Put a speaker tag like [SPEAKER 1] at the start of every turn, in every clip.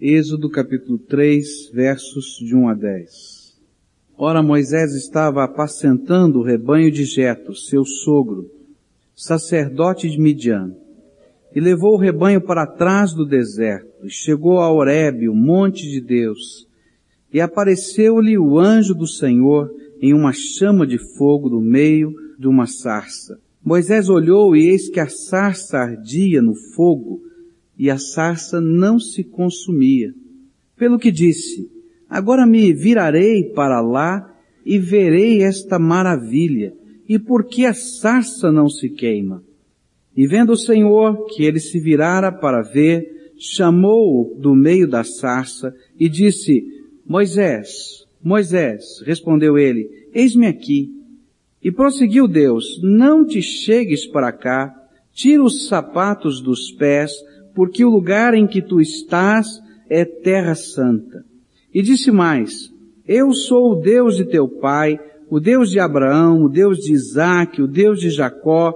[SPEAKER 1] Êxodo capítulo 3, versos de 1 a 10. Ora, Moisés estava apacentando o rebanho de Jetro, seu sogro, sacerdote de Midian, e levou o rebanho para trás do deserto, e chegou a Horebe, o monte de Deus, e apareceu-lhe o anjo do Senhor em uma chama de fogo no meio de uma sarça. Moisés olhou e eis que a sarça ardia no fogo e a sarça não se consumia. Pelo que disse, agora me virarei para lá e verei esta maravilha. E por que a sarça não se queima? E vendo o Senhor que ele se virara para ver, chamou-o do meio da sarça e disse, Moisés, Moisés, respondeu ele, eis-me aqui. E prosseguiu Deus, não te chegues para cá, tira os sapatos dos pés, porque o lugar em que tu estás é terra santa. E disse mais, eu sou o Deus de teu pai, o Deus de Abraão, o Deus de Isaac, o Deus de Jacó,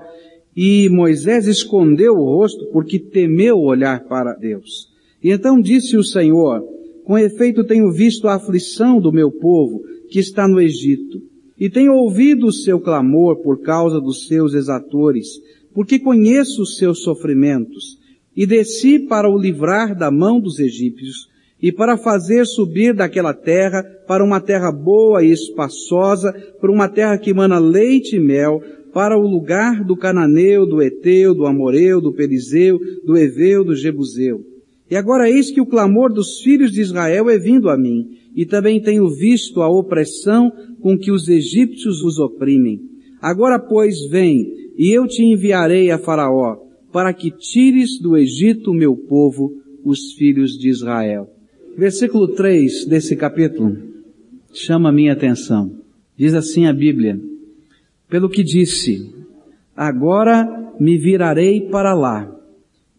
[SPEAKER 1] e Moisés escondeu o rosto porque temeu olhar para Deus. E então disse o Senhor, com efeito tenho visto a aflição do meu povo que está no Egito, e tenho ouvido o seu clamor por causa dos seus exatores, porque conheço os seus sofrimentos, e desci para o livrar da mão dos egípcios, e para fazer subir daquela terra para uma terra boa e espaçosa, para uma terra que mana leite e mel, para o lugar do cananeu, do eteu, do amoreu, do perizeu, do eveu, do jebuseu. E agora eis que o clamor dos filhos de Israel é vindo a mim, e também tenho visto a opressão com que os egípcios os oprimem. Agora pois vem, e eu te enviarei a Faraó, para que tires do Egito o meu povo, os filhos de Israel. Versículo 3 desse capítulo chama a minha atenção. Diz assim a Bíblia, pelo que disse, agora me virarei para lá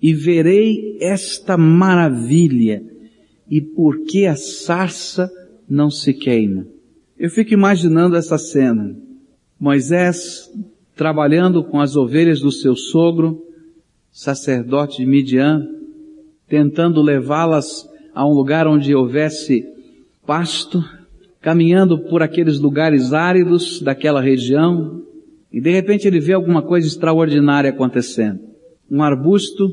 [SPEAKER 1] e verei esta maravilha e por que a sarça não se queima. Eu fico imaginando essa cena. Moisés trabalhando com as ovelhas do seu sogro, sacerdote de Midian, tentando levá-las a um lugar onde houvesse pasto, caminhando por aqueles lugares áridos daquela região, e de repente ele vê alguma coisa extraordinária acontecendo. Um arbusto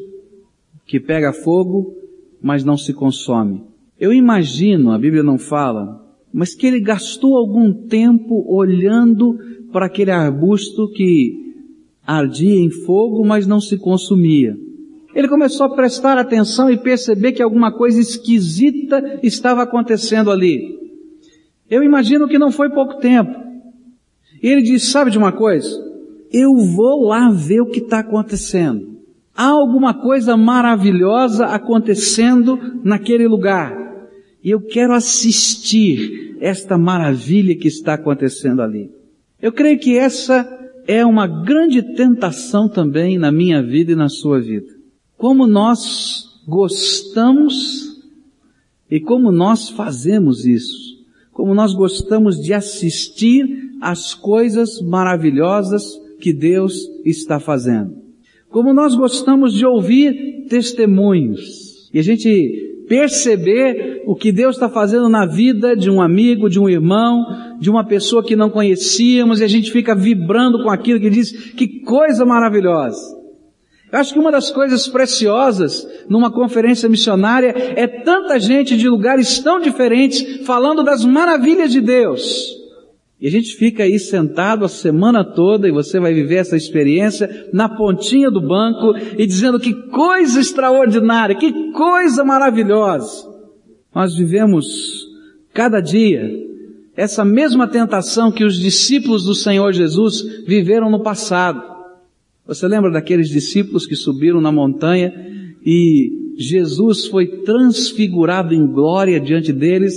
[SPEAKER 1] que pega fogo, mas não se consome. Eu imagino, a Bíblia não fala, mas que ele gastou algum tempo olhando para aquele arbusto que ardia em fogo, mas não se consumia. Ele começou a prestar atenção e perceber que alguma coisa esquisita estava acontecendo ali. Eu imagino que não foi pouco tempo. E ele disse, sabe de uma coisa? Eu vou lá ver o que está acontecendo. Há alguma coisa maravilhosa acontecendo naquele lugar. E eu quero assistir esta maravilha que está acontecendo ali. Eu creio que essa é uma grande tentação também na minha vida e na sua vida. Como nós gostamos e como nós fazemos isso. Como nós gostamos de assistir às coisas maravilhosas que Deus está fazendo. Como nós gostamos de ouvir testemunhos. E a gente perceber o que Deus está fazendo na vida de um amigo, de um irmão, de uma pessoa que não conhecíamos e a gente fica vibrando com aquilo que diz, que coisa maravilhosa. Eu acho que uma das coisas preciosas numa conferência missionária é tanta gente de lugares tão diferentes falando das maravilhas de Deus. E a gente fica aí sentado a semana toda e você vai viver essa experiência na pontinha do banco e dizendo que coisa extraordinária, que coisa maravilhosa. Nós vivemos cada dia essa mesma tentação que os discípulos do Senhor Jesus viveram no passado. Você lembra daqueles discípulos que subiram na montanha e Jesus foi transfigurado em glória diante deles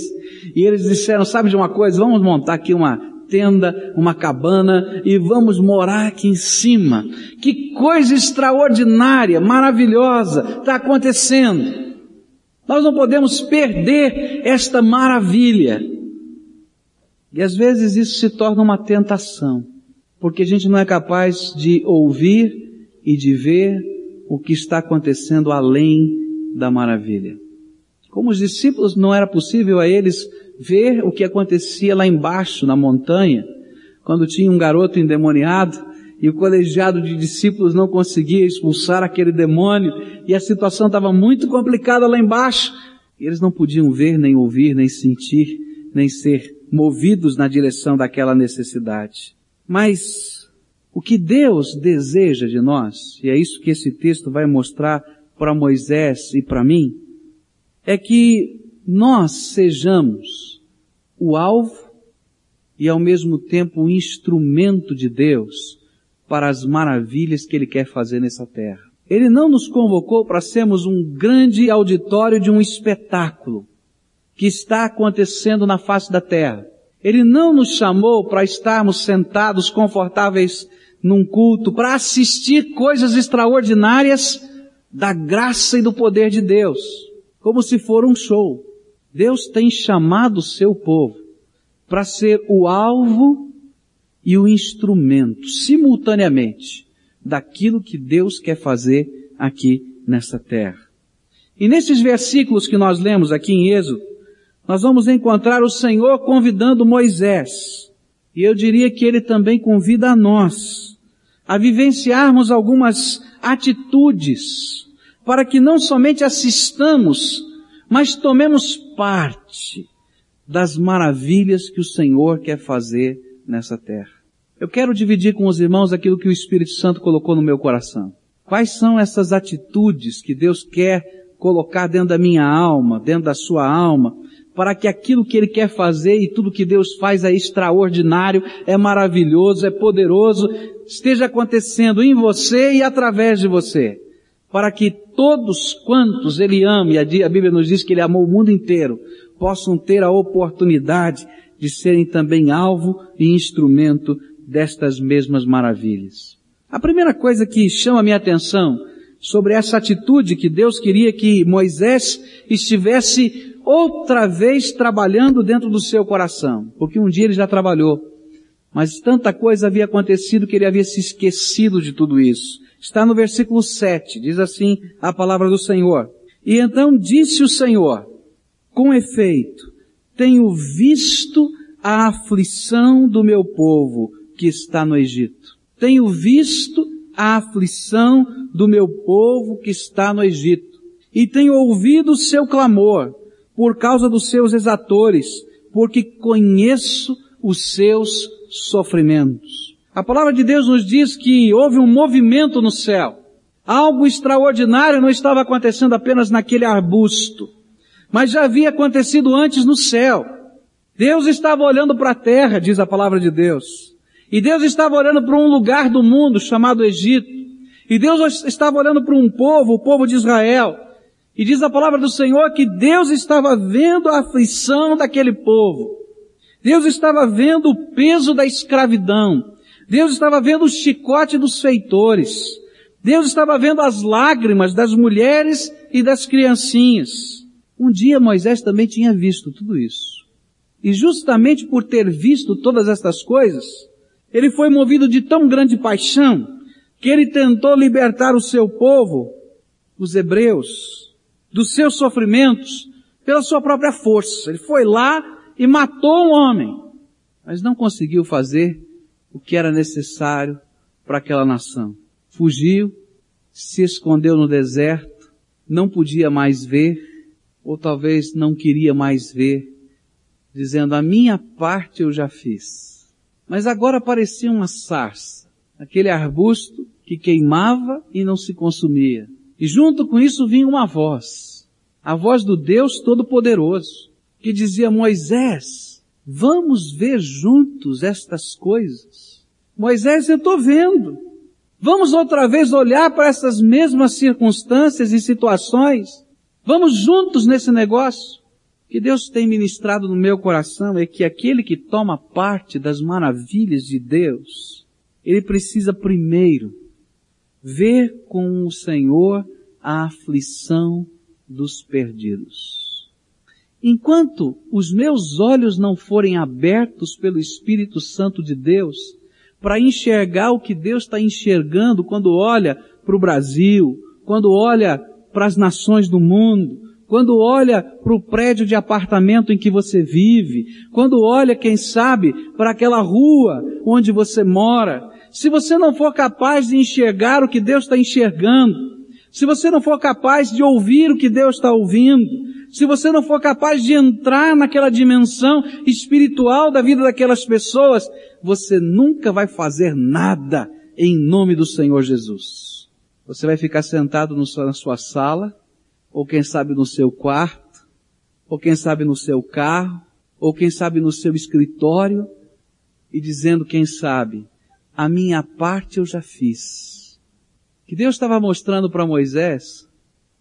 [SPEAKER 1] e eles disseram, sabe de uma coisa, vamos montar aqui uma tenda, uma cabana e vamos morar aqui em cima. Que coisa extraordinária, maravilhosa está acontecendo. Nós não podemos perder esta maravilha. E às vezes isso se torna uma tentação, porque a gente não é capaz de ouvir e de ver o que está acontecendo além da maravilha. Como os discípulos não era possível a eles ver o que acontecia lá embaixo na montanha, quando tinha um garoto endemoniado e o colegiado de discípulos não conseguia expulsar aquele demônio e a situação estava muito complicada lá embaixo. Eles não podiam ver, nem ouvir, nem sentir, nem ser movidos na direção daquela necessidade. Mas o que Deus deseja de nós, e é isso que esse texto vai mostrar para Moisés e para mim, é que nós sejamos o alvo e ao mesmo tempo o instrumento de Deus para as maravilhas que Ele quer fazer nessa terra. Ele não nos convocou para sermos um grande auditório de um espetáculo que está acontecendo na face da terra. Ele não nos chamou para estarmos sentados confortáveis num culto, para assistir coisas extraordinárias da graça e do poder de Deus, como se for um show. Deus tem chamado o seu povo para ser o alvo e o instrumento, simultaneamente, daquilo que Deus quer fazer aqui nessa terra. E nesses versículos que nós lemos aqui em Êxodo, nós vamos encontrar o Senhor convidando Moisés. E eu diria que ele também convida a nós a vivenciarmos algumas atitudes para que não somente assistamos, mas tomemos parte das maravilhas que o Senhor quer fazer nessa terra. Eu quero dividir com os irmãos aquilo que o Espírito Santo colocou no meu coração. Quais são essas atitudes que Deus quer colocar dentro da minha alma, dentro da sua alma, para que aquilo que Ele quer fazer e tudo que Deus faz é extraordinário, é maravilhoso, é poderoso, esteja acontecendo em você e através de você. Para que todos quantos Ele ama, e a Bíblia nos diz que Ele amou o mundo inteiro, possam ter a oportunidade de serem também alvo e instrumento destas mesmas maravilhas. A primeira coisa que chama a minha atenção sobre essa atitude que Deus queria que Moisés estivesse outra vez trabalhando dentro do seu coração, porque um dia ele já trabalhou, mas tanta coisa havia acontecido que ele havia se esquecido de tudo isso. Está no versículo 7, diz assim a palavra do Senhor. E então disse o Senhor, com efeito, tenho visto a aflição do meu povo que está no Egito. Tenho visto a aflição do meu povo que está no Egito. E tenho ouvido o seu clamor por causa dos seus exatores, porque conheço os seus sofrimentos. A palavra de Deus nos diz que houve um movimento no céu. Algo extraordinário não estava acontecendo apenas naquele arbusto, mas já havia acontecido antes no céu. Deus estava olhando para a terra, diz a palavra de Deus. E Deus estava olhando para um lugar do mundo chamado Egito. E Deus estava olhando para um povo, o povo de Israel. E diz a palavra do Senhor que Deus estava vendo a aflição daquele povo. Deus estava vendo o peso da escravidão. Deus estava vendo o chicote dos feitores. Deus estava vendo as lágrimas das mulheres e das criancinhas. Um dia Moisés também tinha visto tudo isso. E justamente por ter visto todas estas coisas, ele foi movido de tão grande paixão que ele tentou libertar o seu povo, os hebreus, dos seus sofrimentos pela sua própria força. Ele foi lá e matou um homem, mas não conseguiu fazer o que era necessário para aquela nação. Fugiu, se escondeu no deserto, não podia mais ver, ou talvez não queria mais ver, dizendo, a minha parte eu já fiz. Mas agora parecia uma sarça, aquele arbusto que queimava e não se consumia. E junto com isso vinha uma voz, a voz do Deus Todo-Poderoso, que dizia Moisés, vamos ver juntos estas coisas. Moisés, eu estou vendo. Vamos outra vez olhar para essas mesmas circunstâncias e situações. Vamos juntos nesse negócio. Que Deus tem ministrado no meu coração é que aquele que toma parte das maravilhas de Deus, ele precisa primeiro ver com o Senhor a aflição dos perdidos. Enquanto os meus olhos não forem abertos pelo Espírito Santo de Deus para enxergar o que Deus está enxergando quando olha para o Brasil, quando olha para as nações do mundo, quando olha para o prédio de apartamento em que você vive, quando olha, quem sabe, para aquela rua onde você mora, se você não for capaz de enxergar o que Deus está enxergando, se você não for capaz de ouvir o que Deus está ouvindo, se você não for capaz de entrar naquela dimensão espiritual da vida daquelas pessoas, você nunca vai fazer nada em nome do Senhor Jesus. Você vai ficar sentado na sua sala, ou quem sabe no seu quarto, ou quem sabe no seu carro, ou quem sabe no seu escritório, e dizendo, quem sabe, a minha parte eu já fiz. Que Deus estava mostrando para Moisés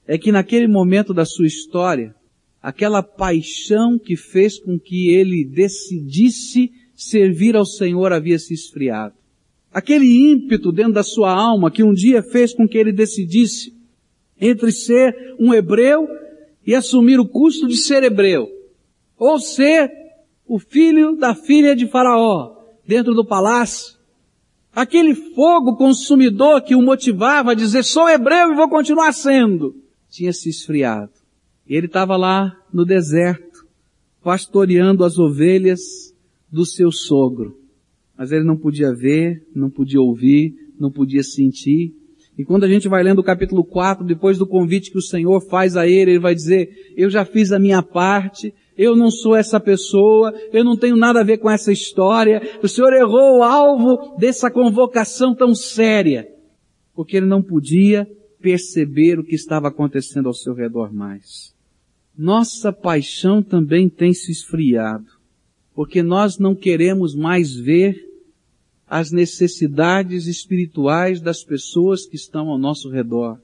[SPEAKER 1] é que naquele momento da sua história, aquela paixão que fez com que ele decidisse servir ao Senhor havia se esfriado. Aquele ímpeto dentro da sua alma que um dia fez com que ele decidisse entre ser um hebreu e assumir o custo de ser hebreu, ou ser o filho da filha de Faraó dentro do palácio. Aquele fogo consumidor que o motivava a dizer sou hebreu e vou continuar sendo, tinha se esfriado. E ele estava lá no deserto, pastoreando as ovelhas do seu sogro mas ele não podia ver, não podia ouvir, não podia sentir. E quando a gente vai lendo o capítulo 4, depois do convite que o Senhor faz a ele, ele vai dizer, eu já fiz a minha parte, eu não sou essa pessoa, eu não tenho nada a ver com essa história, o Senhor errou o alvo dessa convocação tão séria, porque ele não podia perceber o que estava acontecendo ao seu redor mais. Nossa paixão também tem se esfriado porque nós não queremos mais ver as necessidades espirituais das pessoas que estão ao nosso redor.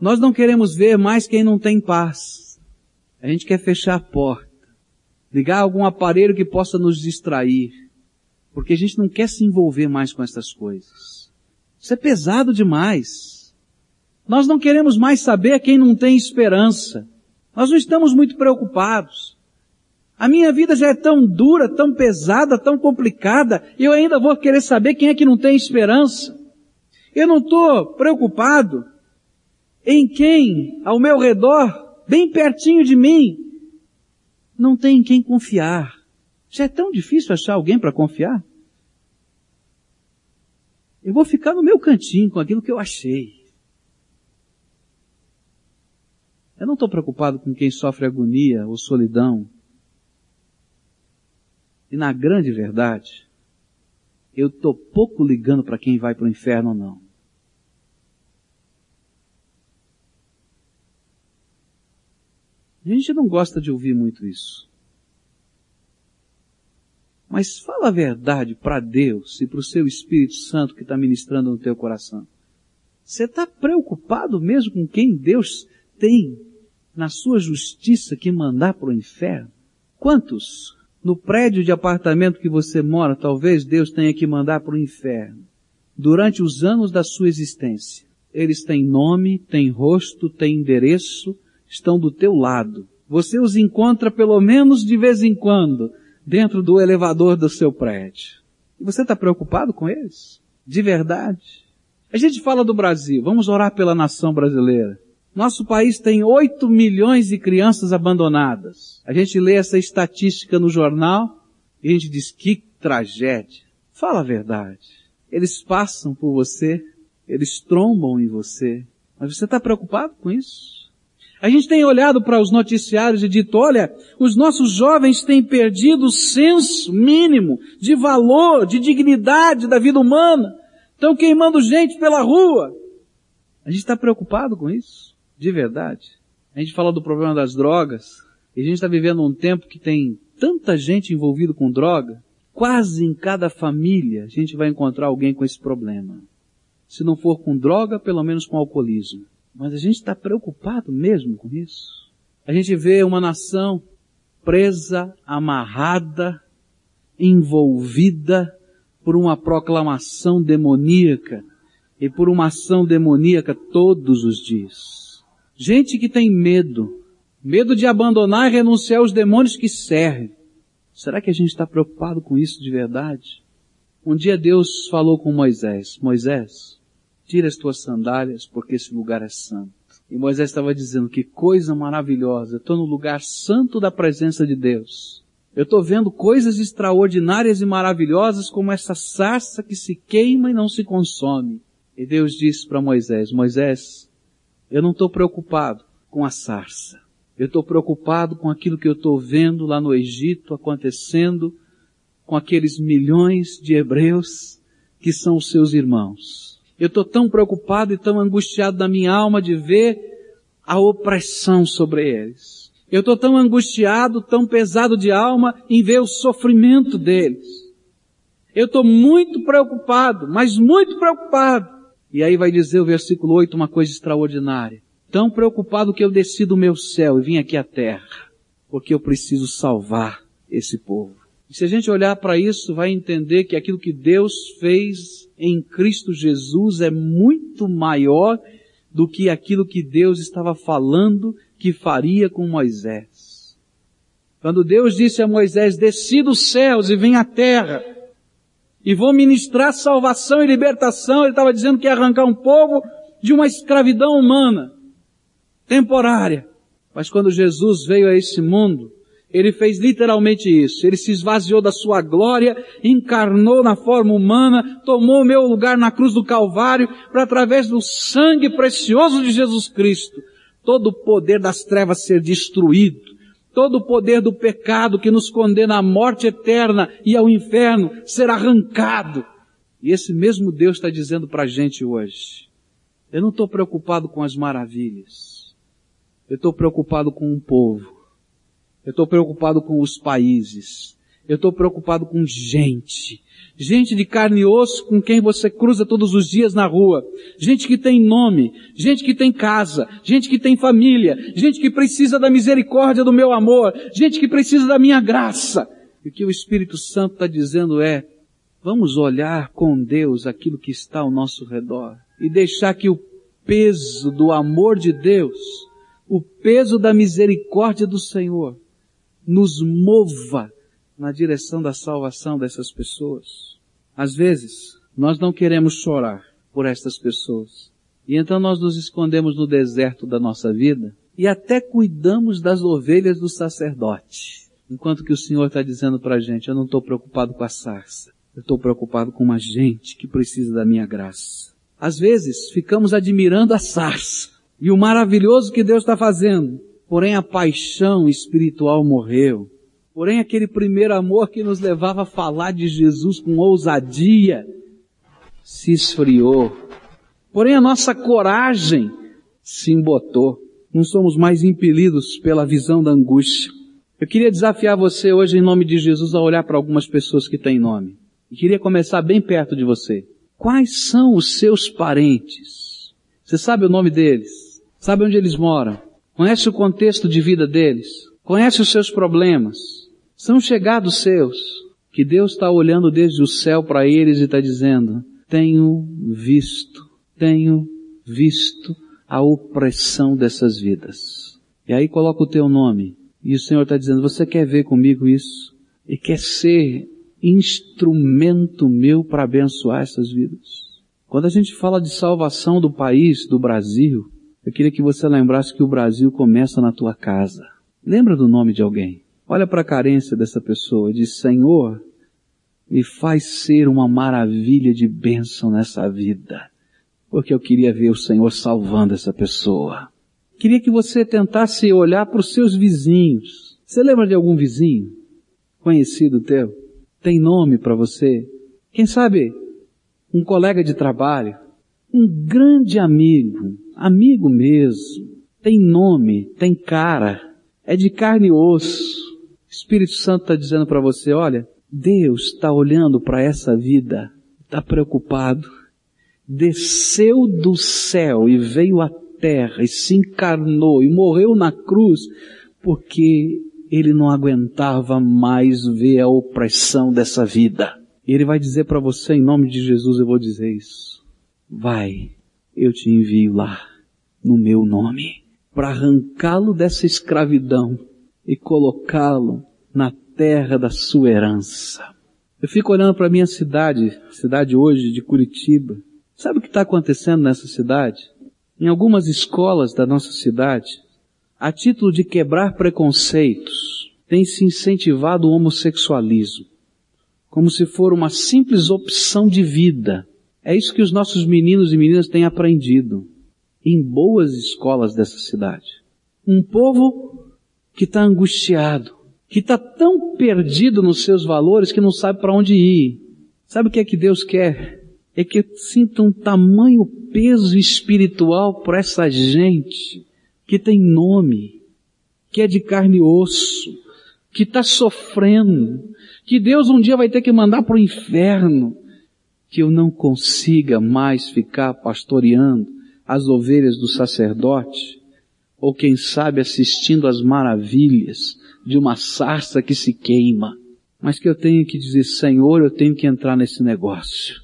[SPEAKER 1] Nós não queremos ver mais quem não tem paz. A gente quer fechar a porta, ligar algum aparelho que possa nos distrair, porque a gente não quer se envolver mais com essas coisas. Isso é pesado demais. Nós não queremos mais saber quem não tem esperança. Nós não estamos muito preocupados. A minha vida já é tão dura, tão pesada, tão complicada, e eu ainda vou querer saber quem é que não tem esperança. Eu não estou preocupado em quem ao meu redor, bem pertinho de mim, não tem em quem confiar. Já é tão difícil achar alguém para confiar. Eu vou ficar no meu cantinho com aquilo que eu achei. Eu não estou preocupado com quem sofre agonia ou solidão e na grande verdade, eu estou pouco ligando para quem vai para o inferno ou não. A gente não gosta de ouvir muito isso. Mas fala a verdade para Deus e para o seu Espírito Santo que está ministrando no teu coração. Você está preocupado mesmo com quem Deus tem na sua justiça que mandar para o inferno? Quantos no prédio de apartamento que você mora, talvez Deus tenha que mandar para o inferno. Durante os anos da sua existência. Eles têm nome, têm rosto, têm endereço, estão do teu lado. Você os encontra pelo menos de vez em quando dentro do elevador do seu prédio. E você está preocupado com eles? De verdade? A gente fala do Brasil, vamos orar pela nação brasileira. Nosso país tem 8 milhões de crianças abandonadas. A gente lê essa estatística no jornal e a gente diz que tragédia. Fala a verdade. Eles passam por você, eles trombam em você, mas você está preocupado com isso? A gente tem olhado para os noticiários e dito, olha, os nossos jovens têm perdido o senso mínimo de valor, de dignidade da vida humana. Estão queimando gente pela rua. A gente está preocupado com isso? De verdade. A gente fala do problema das drogas, e a gente está vivendo um tempo que tem tanta gente envolvida com droga, quase em cada família a gente vai encontrar alguém com esse problema. Se não for com droga, pelo menos com alcoolismo. Mas a gente está preocupado mesmo com isso. A gente vê uma nação presa, amarrada, envolvida por uma proclamação demoníaca e por uma ação demoníaca todos os dias. Gente que tem medo, medo de abandonar e renunciar aos demônios que servem. Será que a gente está preocupado com isso de verdade? Um dia Deus falou com Moisés, Moisés, tira as tuas sandálias porque esse lugar é santo. E Moisés estava dizendo que coisa maravilhosa, estou no lugar santo da presença de Deus. Eu estou vendo coisas extraordinárias e maravilhosas como essa sarça que se queima e não se consome. E Deus disse para Moisés, Moisés, eu não estou preocupado com a sarça. Eu estou preocupado com aquilo que eu estou vendo lá no Egito acontecendo com aqueles milhões de hebreus que são os seus irmãos. Eu estou tão preocupado e tão angustiado na minha alma de ver a opressão sobre eles. Eu estou tão angustiado, tão pesado de alma em ver o sofrimento deles. Eu estou muito preocupado, mas muito preocupado. E aí vai dizer o versículo 8 uma coisa extraordinária. Tão preocupado que eu desci do meu céu e vim aqui à terra, porque eu preciso salvar esse povo. E se a gente olhar para isso, vai entender que aquilo que Deus fez em Cristo Jesus é muito maior do que aquilo que Deus estava falando que faria com Moisés. Quando Deus disse a Moisés, desci dos céus e vem à terra, e vou ministrar salvação e libertação, ele estava dizendo que ia arrancar um povo de uma escravidão humana, temporária. Mas quando Jesus veio a esse mundo, ele fez literalmente isso. Ele se esvaziou da sua glória, encarnou na forma humana, tomou o meu lugar na cruz do Calvário, para através do sangue precioso de Jesus Cristo, todo o poder das trevas ser destruído, todo o poder do pecado que nos condena à morte eterna e ao inferno ser arrancado. E esse mesmo Deus está dizendo para a gente hoje, eu não estou preocupado com as maravilhas, eu estou preocupado com um povo eu estou preocupado com os países. Eu estou preocupado com gente. Gente de carne e osso com quem você cruza todos os dias na rua. Gente que tem nome. Gente que tem casa. Gente que tem família. Gente que precisa da misericórdia do meu amor. Gente que precisa da minha graça. E o que o Espírito Santo está dizendo é, vamos olhar com Deus aquilo que está ao nosso redor e deixar que o peso do amor de Deus, o peso da misericórdia do Senhor, nos mova na direção da salvação dessas pessoas. Às vezes, nós não queremos chorar por estas pessoas. E então nós nos escondemos no deserto da nossa vida e até cuidamos das ovelhas do sacerdote. Enquanto que o Senhor está dizendo para a gente, eu não estou preocupado com a sarça. Eu estou preocupado com uma gente que precisa da minha graça. Às vezes, ficamos admirando a sarça e o maravilhoso que Deus está fazendo. Porém a paixão espiritual morreu. Porém aquele primeiro amor que nos levava a falar de Jesus com ousadia se esfriou. Porém a nossa coragem se embotou. Não somos mais impelidos pela visão da angústia. Eu queria desafiar você hoje em nome de Jesus a olhar para algumas pessoas que têm nome. E queria começar bem perto de você. Quais são os seus parentes? Você sabe o nome deles? Sabe onde eles moram? Conhece o contexto de vida deles? Conhece os seus problemas? São chegados seus que Deus está olhando desde o céu para eles e está dizendo, tenho visto, tenho visto a opressão dessas vidas. E aí coloca o teu nome. E o Senhor está dizendo, você quer ver comigo isso? E quer ser instrumento meu para abençoar essas vidas? Quando a gente fala de salvação do país, do Brasil, eu queria que você lembrasse que o Brasil começa na tua casa. Lembra do nome de alguém. Olha para a carência dessa pessoa e diz, Senhor, me faz ser uma maravilha de bênção nessa vida. Porque eu queria ver o Senhor salvando essa pessoa. Queria que você tentasse olhar para os seus vizinhos. Você lembra de algum vizinho? Conhecido teu? Tem nome para você? Quem sabe um colega de trabalho? Um grande amigo? amigo mesmo, tem nome, tem cara, é de carne e osso. O Espírito Santo está dizendo para você, olha, Deus está olhando para essa vida, está preocupado, desceu do céu e veio à terra e se encarnou e morreu na cruz porque ele não aguentava mais ver a opressão dessa vida. E ele vai dizer para você, em nome de Jesus, eu vou dizer isso. Vai, eu te envio lá, no meu nome, para arrancá-lo dessa escravidão e colocá-lo na terra da sua herança. Eu fico olhando para a minha cidade, cidade hoje de Curitiba. Sabe o que está acontecendo nessa cidade? em algumas escolas da nossa cidade, a título de quebrar preconceitos, tem se incentivado o homossexualismo, como se for uma simples opção de vida. É isso que os nossos meninos e meninas têm aprendido em boas escolas dessa cidade. Um povo que está angustiado, que está tão perdido nos seus valores que não sabe para onde ir. Sabe o que é que Deus quer? É que sinta um tamanho peso espiritual por essa gente que tem nome, que é de carne e osso, que está sofrendo, que Deus um dia vai ter que mandar para o inferno, que eu não consiga mais ficar pastoreando as ovelhas do sacerdote, ou quem sabe assistindo às maravilhas de uma sarça que se queima, mas que eu tenho que dizer, Senhor, eu tenho que entrar nesse negócio.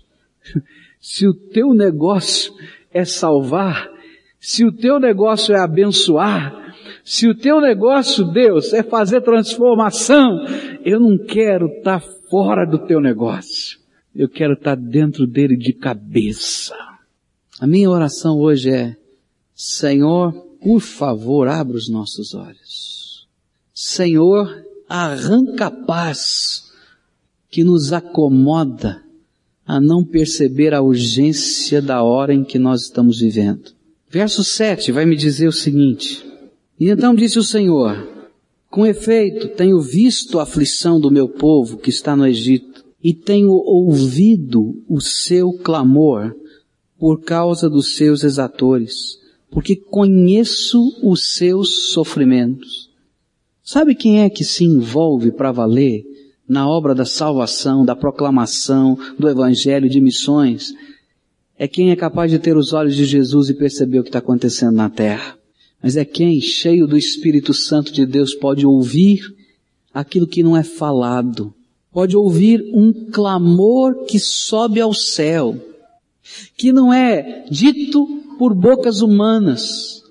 [SPEAKER 1] se o teu negócio é salvar, se o teu negócio é abençoar, se o teu negócio, Deus, é fazer transformação, eu não quero estar tá fora do teu negócio. Eu quero estar dentro dele de cabeça. A minha oração hoje é, Senhor, por favor, abra os nossos olhos. Senhor, arranca a paz que nos acomoda a não perceber a urgência da hora em que nós estamos vivendo. Verso 7 vai me dizer o seguinte, e então disse o Senhor, com efeito, tenho visto a aflição do meu povo que está no Egito, e tenho ouvido o seu clamor por causa dos seus exatores, porque conheço os seus sofrimentos. Sabe quem é que se envolve para valer na obra da salvação, da proclamação, do evangelho, de missões? É quem é capaz de ter os olhos de Jesus e perceber o que está acontecendo na terra. Mas é quem, cheio do Espírito Santo de Deus, pode ouvir aquilo que não é falado. Pode ouvir um clamor que sobe ao céu que não é dito por bocas humanas,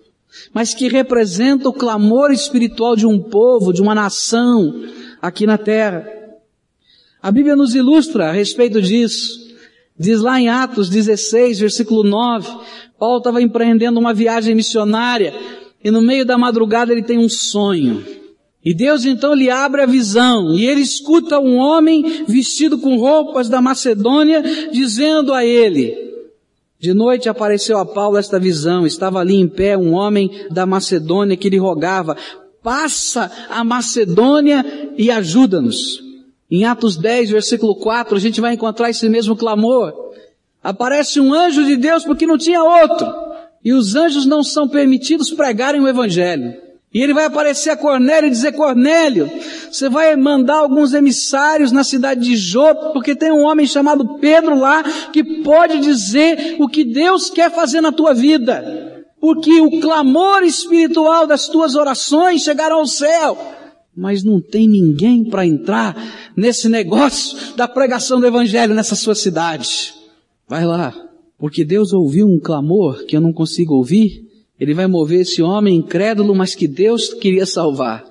[SPEAKER 1] mas que representa o clamor espiritual de um povo, de uma nação aqui na terra. A Bíblia nos ilustra a respeito disso. Diz lá em Atos 16, versículo 9, Paulo estava empreendendo uma viagem missionária e no meio da madrugada ele tem um sonho. E Deus então lhe abre a visão e ele escuta um homem vestido com roupas da Macedônia dizendo a ele, de noite apareceu a Paulo esta visão. Estava ali em pé um homem da Macedônia que lhe rogava, passa a Macedônia e ajuda-nos. Em Atos 10, versículo 4, a gente vai encontrar esse mesmo clamor. Aparece um anjo de Deus porque não tinha outro. E os anjos não são permitidos pregarem o Evangelho. E ele vai aparecer a Cornélio e dizer, Cornélio, você vai mandar alguns emissários na cidade de Jope, porque tem um homem chamado Pedro lá, que pode dizer o que Deus quer fazer na tua vida. Porque o clamor espiritual das tuas orações chegará ao céu. Mas não tem ninguém para entrar nesse negócio da pregação do Evangelho nessa sua cidade. Vai lá. Porque Deus ouviu um clamor que eu não consigo ouvir, ele vai mover esse homem incrédulo, mas que Deus queria salvar,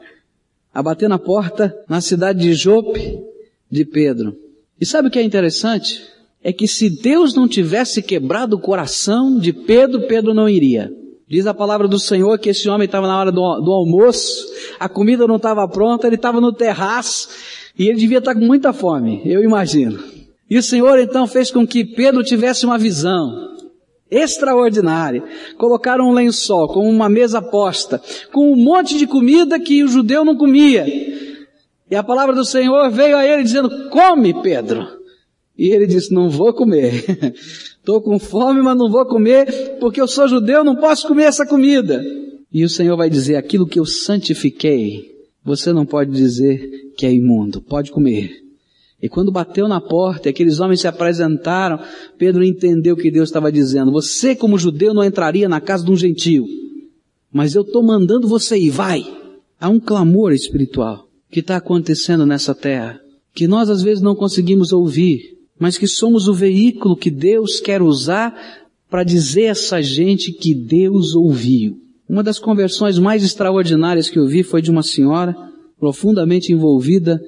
[SPEAKER 1] a bater na porta na cidade de Jope de Pedro. E sabe o que é interessante? É que se Deus não tivesse quebrado o coração de Pedro, Pedro não iria. Diz a palavra do Senhor que esse homem estava na hora do, do almoço, a comida não estava pronta, ele estava no terraço e ele devia estar com muita fome, eu imagino. E o Senhor então fez com que Pedro tivesse uma visão extraordinária. Colocaram um lençol com uma mesa posta, com um monte de comida que o judeu não comia. E a palavra do Senhor veio a ele dizendo, come Pedro. E ele disse, não vou comer. Estou com fome, mas não vou comer, porque eu sou judeu, não posso comer essa comida. E o Senhor vai dizer, aquilo que eu santifiquei, você não pode dizer que é imundo, pode comer. E quando bateu na porta e aqueles homens se apresentaram, Pedro entendeu o que Deus estava dizendo. Você, como judeu, não entraria na casa de um gentio. Mas eu estou mandando você ir, vai. Há um clamor espiritual que está acontecendo nessa terra, que nós às vezes não conseguimos ouvir, mas que somos o veículo que Deus quer usar para dizer a essa gente que Deus ouviu. Uma das conversões mais extraordinárias que eu vi foi de uma senhora profundamente envolvida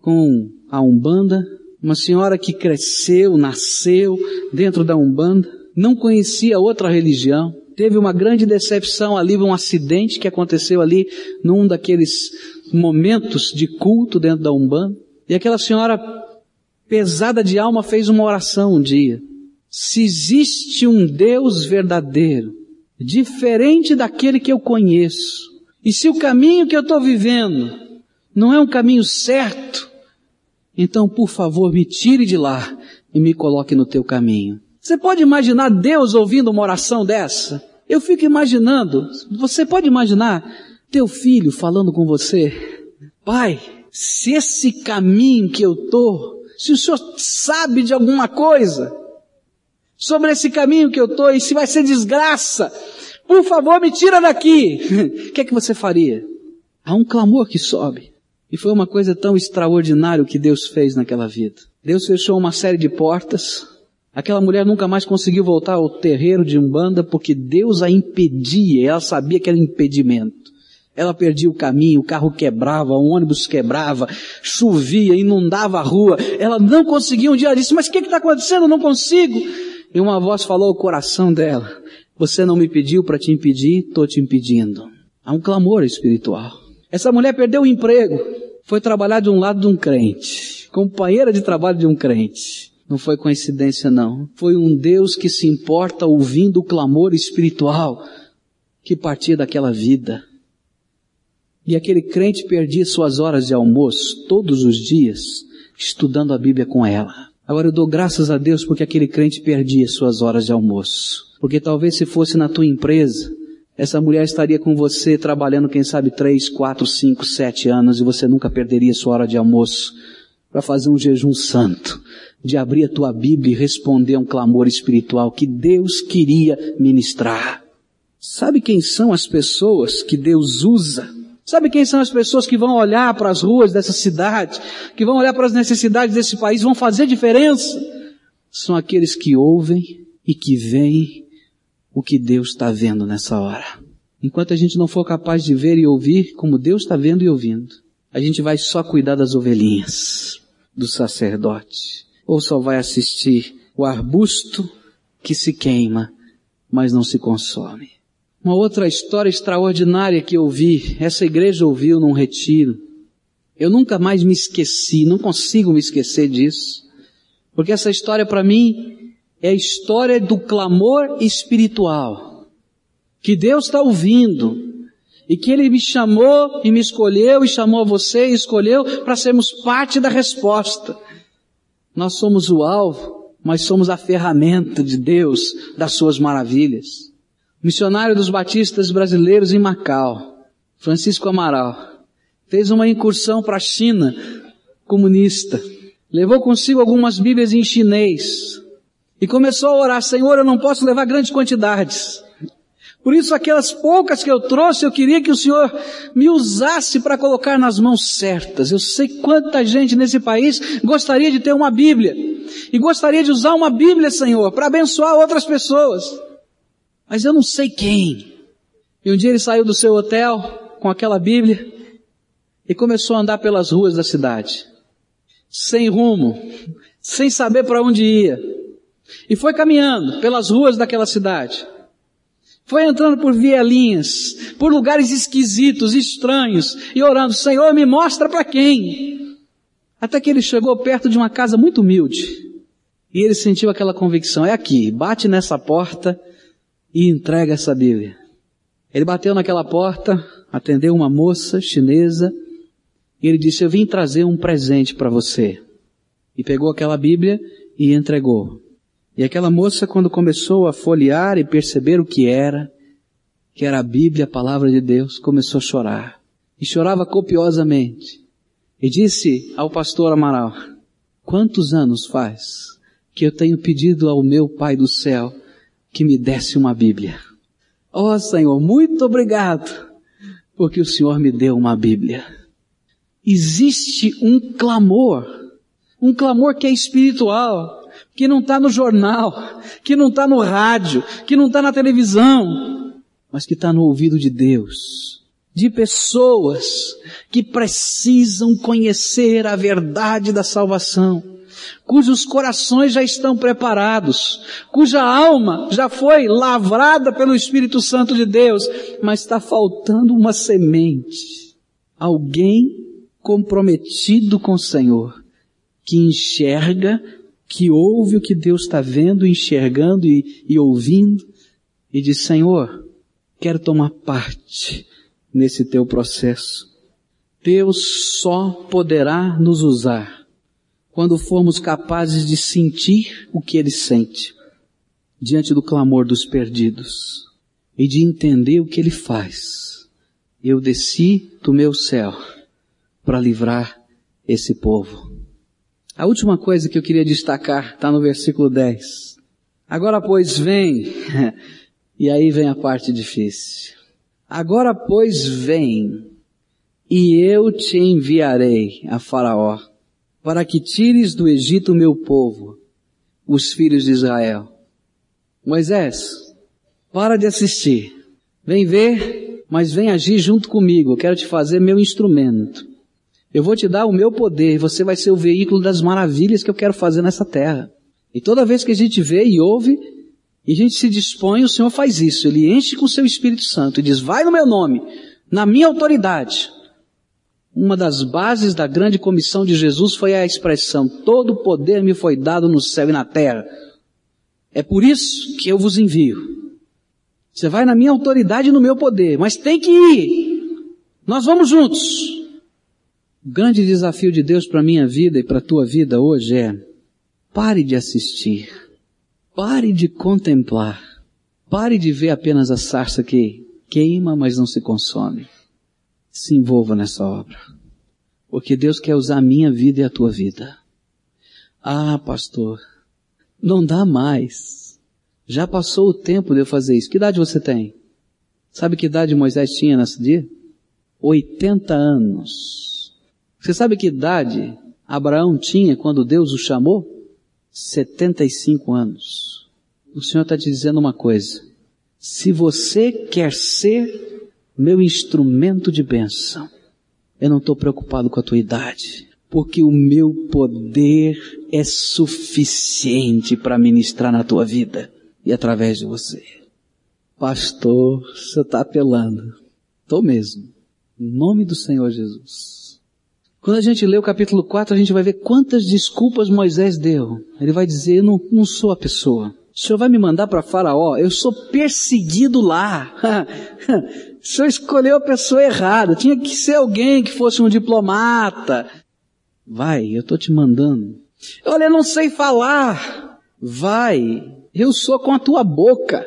[SPEAKER 1] com a Umbanda, uma senhora que cresceu, nasceu dentro da Umbanda, não conhecia outra religião. teve uma grande decepção ali, um acidente que aconteceu ali num daqueles momentos de culto dentro da Umbanda. E aquela senhora pesada de alma fez uma oração um dia. Se existe um Deus verdadeiro, diferente daquele que eu conheço, e se o caminho que eu estou vivendo não é um caminho certo, então por favor me tire de lá e me coloque no teu caminho. Você pode imaginar Deus ouvindo uma oração dessa? Eu fico imaginando, você pode imaginar teu filho falando com você, pai, se esse caminho que eu tô, se o senhor sabe de alguma coisa sobre esse caminho que eu tô e se vai ser desgraça, por favor me tira daqui. O que é que você faria? Há um clamor que sobe. E foi uma coisa tão extraordinária que Deus fez naquela vida. Deus fechou uma série de portas, Aquela mulher nunca mais conseguiu voltar ao terreiro de Umbanda porque Deus a impedia, ela sabia que era impedimento. Ela perdia o caminho, o carro quebrava, o ônibus quebrava, chovia, inundava a rua. Ela não conseguia um dia, ela disse, mas o que está acontecendo? Eu não consigo. E uma voz falou ao coração dela, você não me pediu para te impedir, estou te impedindo. Há um clamor espiritual. Essa mulher perdeu o emprego, foi trabalhar de um lado de um crente, companheira de trabalho de um crente. Não foi coincidência não. Foi um Deus que se importa ouvindo o clamor espiritual que partia daquela vida. E aquele crente perdia suas horas de almoço todos os dias estudando a Bíblia com ela. Agora eu dou graças a Deus porque aquele crente perdia suas horas de almoço. Porque talvez se fosse na tua empresa, essa mulher estaria com você trabalhando, quem sabe, três, quatro, cinco, sete anos e você nunca perderia sua hora de almoço para fazer um jejum santo de abrir a tua Bíblia e responder a um clamor espiritual que Deus queria ministrar. Sabe quem são as pessoas que Deus usa? Sabe quem são as pessoas que vão olhar para as ruas dessa cidade, que vão olhar para as necessidades desse país, vão fazer diferença? São aqueles que ouvem e que veem o que Deus está vendo nessa hora. Enquanto a gente não for capaz de ver e ouvir como Deus está vendo e ouvindo, a gente vai só cuidar das ovelhinhas, do sacerdote, ou só vai assistir o arbusto que se queima, mas não se consome. Uma outra história extraordinária que eu vi, essa igreja ouviu num retiro. Eu nunca mais me esqueci, não consigo me esquecer disso. Porque essa história para mim é a história do clamor espiritual. Que Deus está ouvindo. E que Ele me chamou e me escolheu e chamou você e escolheu para sermos parte da resposta. Nós somos o alvo, mas somos a ferramenta de Deus das suas maravilhas. Missionário dos batistas brasileiros em Macau, Francisco Amaral, fez uma incursão para a China comunista. Levou consigo algumas Bíblias em chinês e começou a orar, Senhor, eu não posso levar grandes quantidades. Por isso, aquelas poucas que eu trouxe, eu queria que o Senhor me usasse para colocar nas mãos certas. Eu sei quanta gente nesse país gostaria de ter uma Bíblia. E gostaria de usar uma Bíblia, Senhor, para abençoar outras pessoas. Mas eu não sei quem. E um dia ele saiu do seu hotel com aquela Bíblia e começou a andar pelas ruas da cidade. Sem rumo, sem saber para onde ia. E foi caminhando pelas ruas daquela cidade. Foi entrando por vielinhas, por lugares esquisitos, estranhos, e orando, Senhor, me mostra para quem? Até que ele chegou perto de uma casa muito humilde. E ele sentiu aquela convicção, é aqui, bate nessa porta e entrega essa Bíblia. Ele bateu naquela porta, atendeu uma moça chinesa, e ele disse, eu vim trazer um presente para você. E pegou aquela Bíblia e entregou. E aquela moça, quando começou a folhear e perceber o que era, que era a Bíblia, a palavra de Deus, começou a chorar. E chorava copiosamente. E disse ao pastor Amaral, quantos anos faz que eu tenho pedido ao meu Pai do céu que me desse uma Bíblia? Ó oh, Senhor, muito obrigado, porque o Senhor me deu uma Bíblia. Existe um clamor, um clamor que é espiritual, que não está no jornal, que não está no rádio, que não está na televisão, mas que está no ouvido de Deus, de pessoas que precisam conhecer a verdade da salvação, cujos corações já estão preparados, cuja alma já foi lavrada pelo Espírito Santo de Deus, mas está faltando uma semente. Alguém comprometido com o Senhor, que enxerga, que ouve o que Deus está vendo, enxergando e, e ouvindo, e diz, Senhor, quero tomar parte nesse teu processo. Deus só poderá nos usar quando formos capazes de sentir o que Ele sente diante do clamor dos perdidos e de entender o que Ele faz. Eu desci do meu céu para livrar esse povo. A última coisa que eu queria destacar está no versículo 10. Agora pois vem, e aí vem a parte difícil. Agora pois vem, e eu te enviarei a Faraó, para que tires do Egito o meu povo, os filhos de Israel. Moisés, para de assistir. Vem ver, mas vem agir junto comigo. Eu quero te fazer meu instrumento. Eu vou te dar o meu poder e você vai ser o veículo das maravilhas que eu quero fazer nessa terra. E toda vez que a gente vê e ouve, e a gente se dispõe, o Senhor faz isso. Ele enche com o seu Espírito Santo e diz, vai no meu nome, na minha autoridade. Uma das bases da grande comissão de Jesus foi a expressão, todo poder me foi dado no céu e na terra. É por isso que eu vos envio. Você vai na minha autoridade e no meu poder, mas tem que ir. Nós vamos juntos. O grande desafio de Deus para a minha vida e para a tua vida hoje é, pare de assistir Pare de contemplar. Pare de ver apenas a sarça que queima, mas não se consome. Se envolva nessa obra. Porque Deus quer usar a minha vida e a tua vida. Ah, pastor, não dá mais. Já passou o tempo de eu fazer isso. Que idade você tem? Sabe que idade Moisés tinha nesse dia? 80 anos. Você sabe que idade Abraão tinha quando Deus o chamou? 75 anos. O Senhor está te dizendo uma coisa. Se você quer ser meu instrumento de bênção, eu não estou preocupado com a tua idade, porque o meu poder é suficiente para ministrar na tua vida e através de você. Pastor, você está apelando. Estou mesmo. Em nome do Senhor Jesus. Quando a gente lê o capítulo 4, a gente vai ver quantas desculpas Moisés deu. Ele vai dizer, eu não, não sou a pessoa. O Senhor vai me mandar para Faraó, eu sou perseguido lá. o Senhor escolheu a pessoa errada. Tinha que ser alguém que fosse um diplomata. Vai, eu estou te mandando. Olha, eu não sei falar. Vai, eu sou com a tua boca.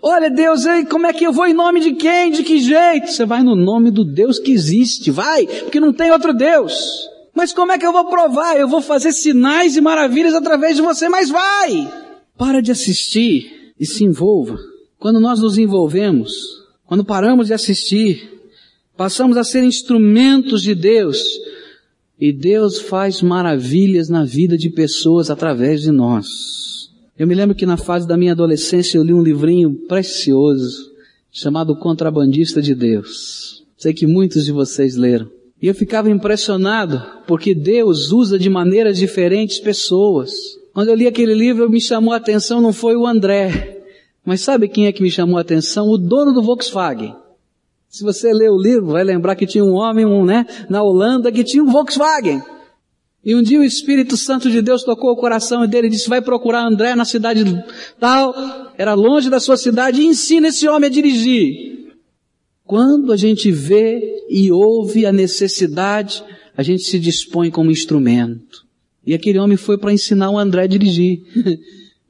[SPEAKER 1] Olha Deus, ei, como é que eu vou em nome de quem? De que jeito? Você vai no nome do Deus que existe, vai, porque não tem outro Deus. Mas como é que eu vou provar? Eu vou fazer sinais e maravilhas através de você, mas vai! Para de assistir e se envolva. Quando nós nos envolvemos, quando paramos de assistir, passamos a ser instrumentos de Deus, e Deus faz maravilhas na vida de pessoas através de nós. Eu me lembro que na fase da minha adolescência eu li um livrinho precioso chamado Contrabandista de Deus. Sei que muitos de vocês leram. E eu ficava impressionado porque Deus usa de maneiras diferentes pessoas. Quando eu li aquele livro, me chamou a atenção não foi o André, mas sabe quem é que me chamou a atenção? O dono do Volkswagen. Se você ler o livro, vai lembrar que tinha um homem, um, né, na Holanda que tinha um Volkswagen. E um dia o Espírito Santo de Deus tocou o coração dele e disse, vai procurar André na cidade tal, era longe da sua cidade, e ensina esse homem a dirigir. Quando a gente vê e ouve a necessidade, a gente se dispõe como instrumento. E aquele homem foi para ensinar o André a dirigir.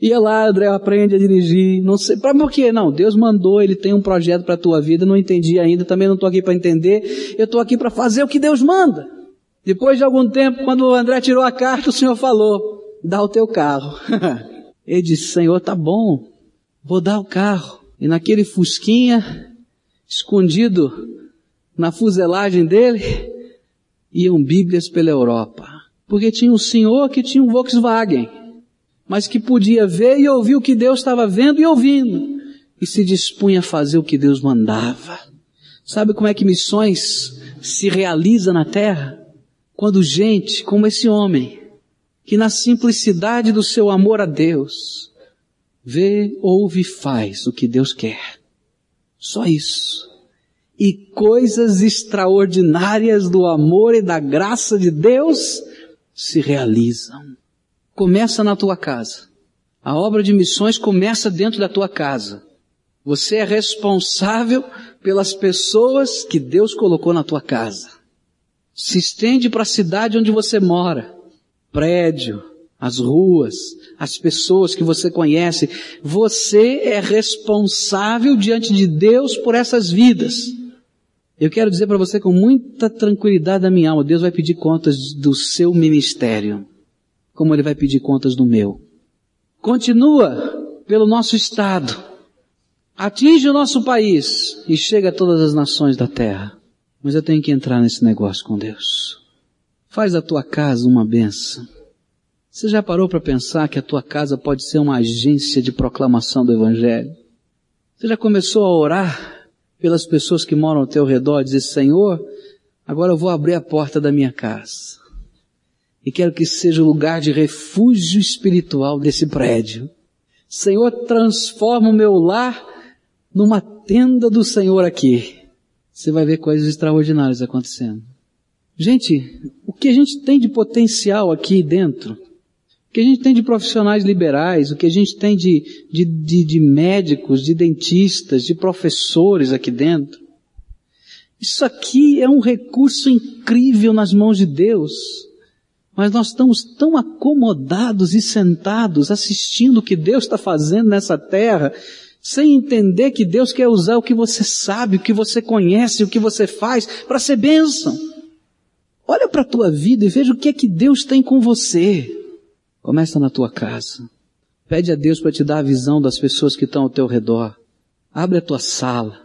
[SPEAKER 1] Ia lá, André, aprende a dirigir. Não sei, para por quê? Não, Deus mandou, ele tem um projeto para a tua vida, não entendi ainda, também não estou aqui para entender. Eu estou aqui para fazer o que Deus manda. Depois de algum tempo, quando o André tirou a carta, o Senhor falou, dá o teu carro. Ele disse, Senhor, tá bom, vou dar o carro. E naquele fusquinha, escondido na fuselagem dele, iam Bíblias pela Europa. Porque tinha um senhor que tinha um Volkswagen, mas que podia ver e ouvir o que Deus estava vendo e ouvindo, e se dispunha a fazer o que Deus mandava. Sabe como é que missões se realiza na terra? Quando gente como esse homem que na simplicidade do seu amor a Deus, vê, ouve e faz o que Deus quer. Só isso. E coisas extraordinárias do amor e da graça de Deus se realizam. Começa na tua casa. A obra de missões começa dentro da tua casa. Você é responsável pelas pessoas que Deus colocou na tua casa. Se estende para a cidade onde você mora, prédio, as ruas, as pessoas que você conhece. Você é responsável diante de Deus por essas vidas. Eu quero dizer para você com muita tranquilidade da minha alma, Deus vai pedir contas do seu ministério, como Ele vai pedir contas do meu. Continua pelo nosso estado, atinge o nosso país e chega a todas as nações da terra. Mas eu tenho que entrar nesse negócio com Deus. Faz da tua casa uma benção. Você já parou para pensar que a tua casa pode ser uma agência de proclamação do Evangelho? Você já começou a orar pelas pessoas que moram ao teu redor e dizer, Senhor, agora eu vou abrir a porta da minha casa. E quero que seja o lugar de refúgio espiritual desse prédio. Senhor, transforma o meu lar numa tenda do Senhor aqui. Você vai ver coisas extraordinárias acontecendo. Gente, o que a gente tem de potencial aqui dentro o que a gente tem de profissionais liberais, o que a gente tem de, de, de, de médicos, de dentistas, de professores aqui dentro. Isso aqui é um recurso incrível nas mãos de Deus. Mas nós estamos tão acomodados e sentados assistindo o que Deus está fazendo nessa terra, sem entender que Deus quer usar o que você sabe, o que você conhece, o que você faz, para ser bênção. Olha para a tua vida e veja o que é que Deus tem com você. Começa na tua casa. Pede a Deus para te dar a visão das pessoas que estão ao teu redor. Abre a tua sala.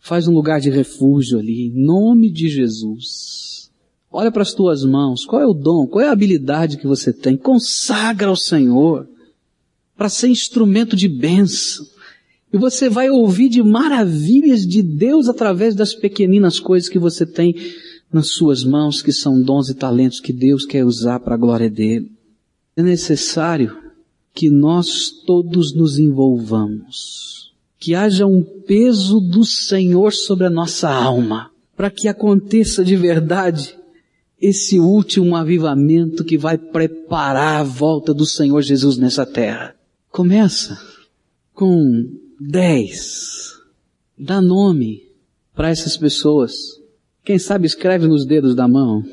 [SPEAKER 1] Faz um lugar de refúgio ali, em nome de Jesus. Olha para as tuas mãos. Qual é o dom? Qual é a habilidade que você tem? Consagra ao Senhor para ser instrumento de bênção. E você vai ouvir de maravilhas de Deus através das pequeninas coisas que você tem nas suas mãos, que são dons e talentos que Deus quer usar para a glória dele é necessário que nós todos nos envolvamos, que haja um peso do Senhor sobre a nossa alma, para que aconteça de verdade esse último avivamento que vai preparar a volta do Senhor Jesus nessa terra. Começa com dez. Dá nome para essas pessoas. Quem sabe escreve nos dedos da mão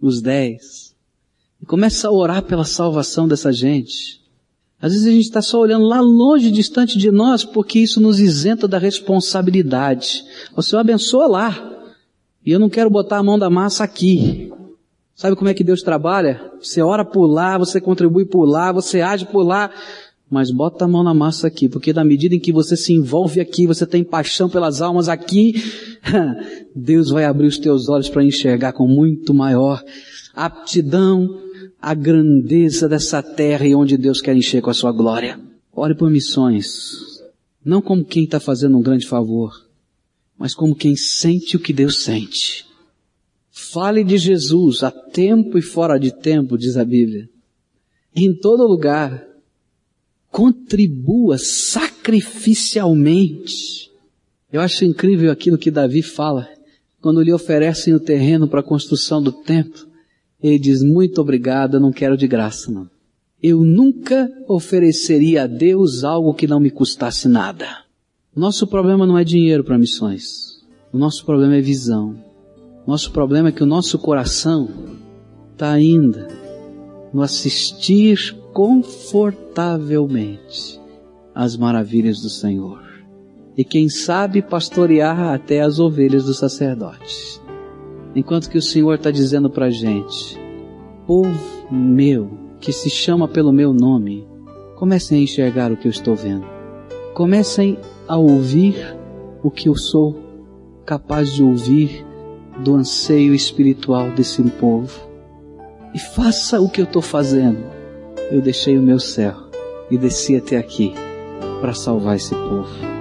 [SPEAKER 1] os dez. E começa a orar pela salvação dessa gente. Às vezes a gente está só olhando lá longe, distante de nós, porque isso nos isenta da responsabilidade. O Senhor abençoa lá. E eu não quero botar a mão da massa aqui. Sabe como é que Deus trabalha? Você ora por lá, você contribui por lá, você age por lá, mas bota a mão na massa aqui, porque na medida em que você se envolve aqui, você tem paixão pelas almas aqui, Deus vai abrir os teus olhos para enxergar com muito maior aptidão a grandeza dessa terra e onde Deus quer encher com a sua glória. Ore por missões, não como quem está fazendo um grande favor, mas como quem sente o que Deus sente. Fale de Jesus a tempo e fora de tempo, diz a Bíblia. Em todo lugar. Contribua sacrificialmente. Eu acho incrível aquilo que Davi fala quando lhe oferecem o terreno para a construção do templo. Ele diz, muito obrigado, eu não quero de graça não. Eu nunca ofereceria a Deus algo que não me custasse nada. Nosso problema não é dinheiro para missões. O nosso problema é visão. Nosso problema é que o nosso coração está ainda no assistir confortavelmente às maravilhas do Senhor. E quem sabe pastorear até as ovelhas do sacerdote. Enquanto que o Senhor está dizendo para a gente, povo meu, que se chama pelo meu nome, comecem a enxergar o que eu estou vendo. Comecem a ouvir o que eu sou capaz de ouvir do anseio espiritual desse povo. E faça o que eu estou fazendo. Eu deixei o meu céu e desci até aqui para salvar esse povo.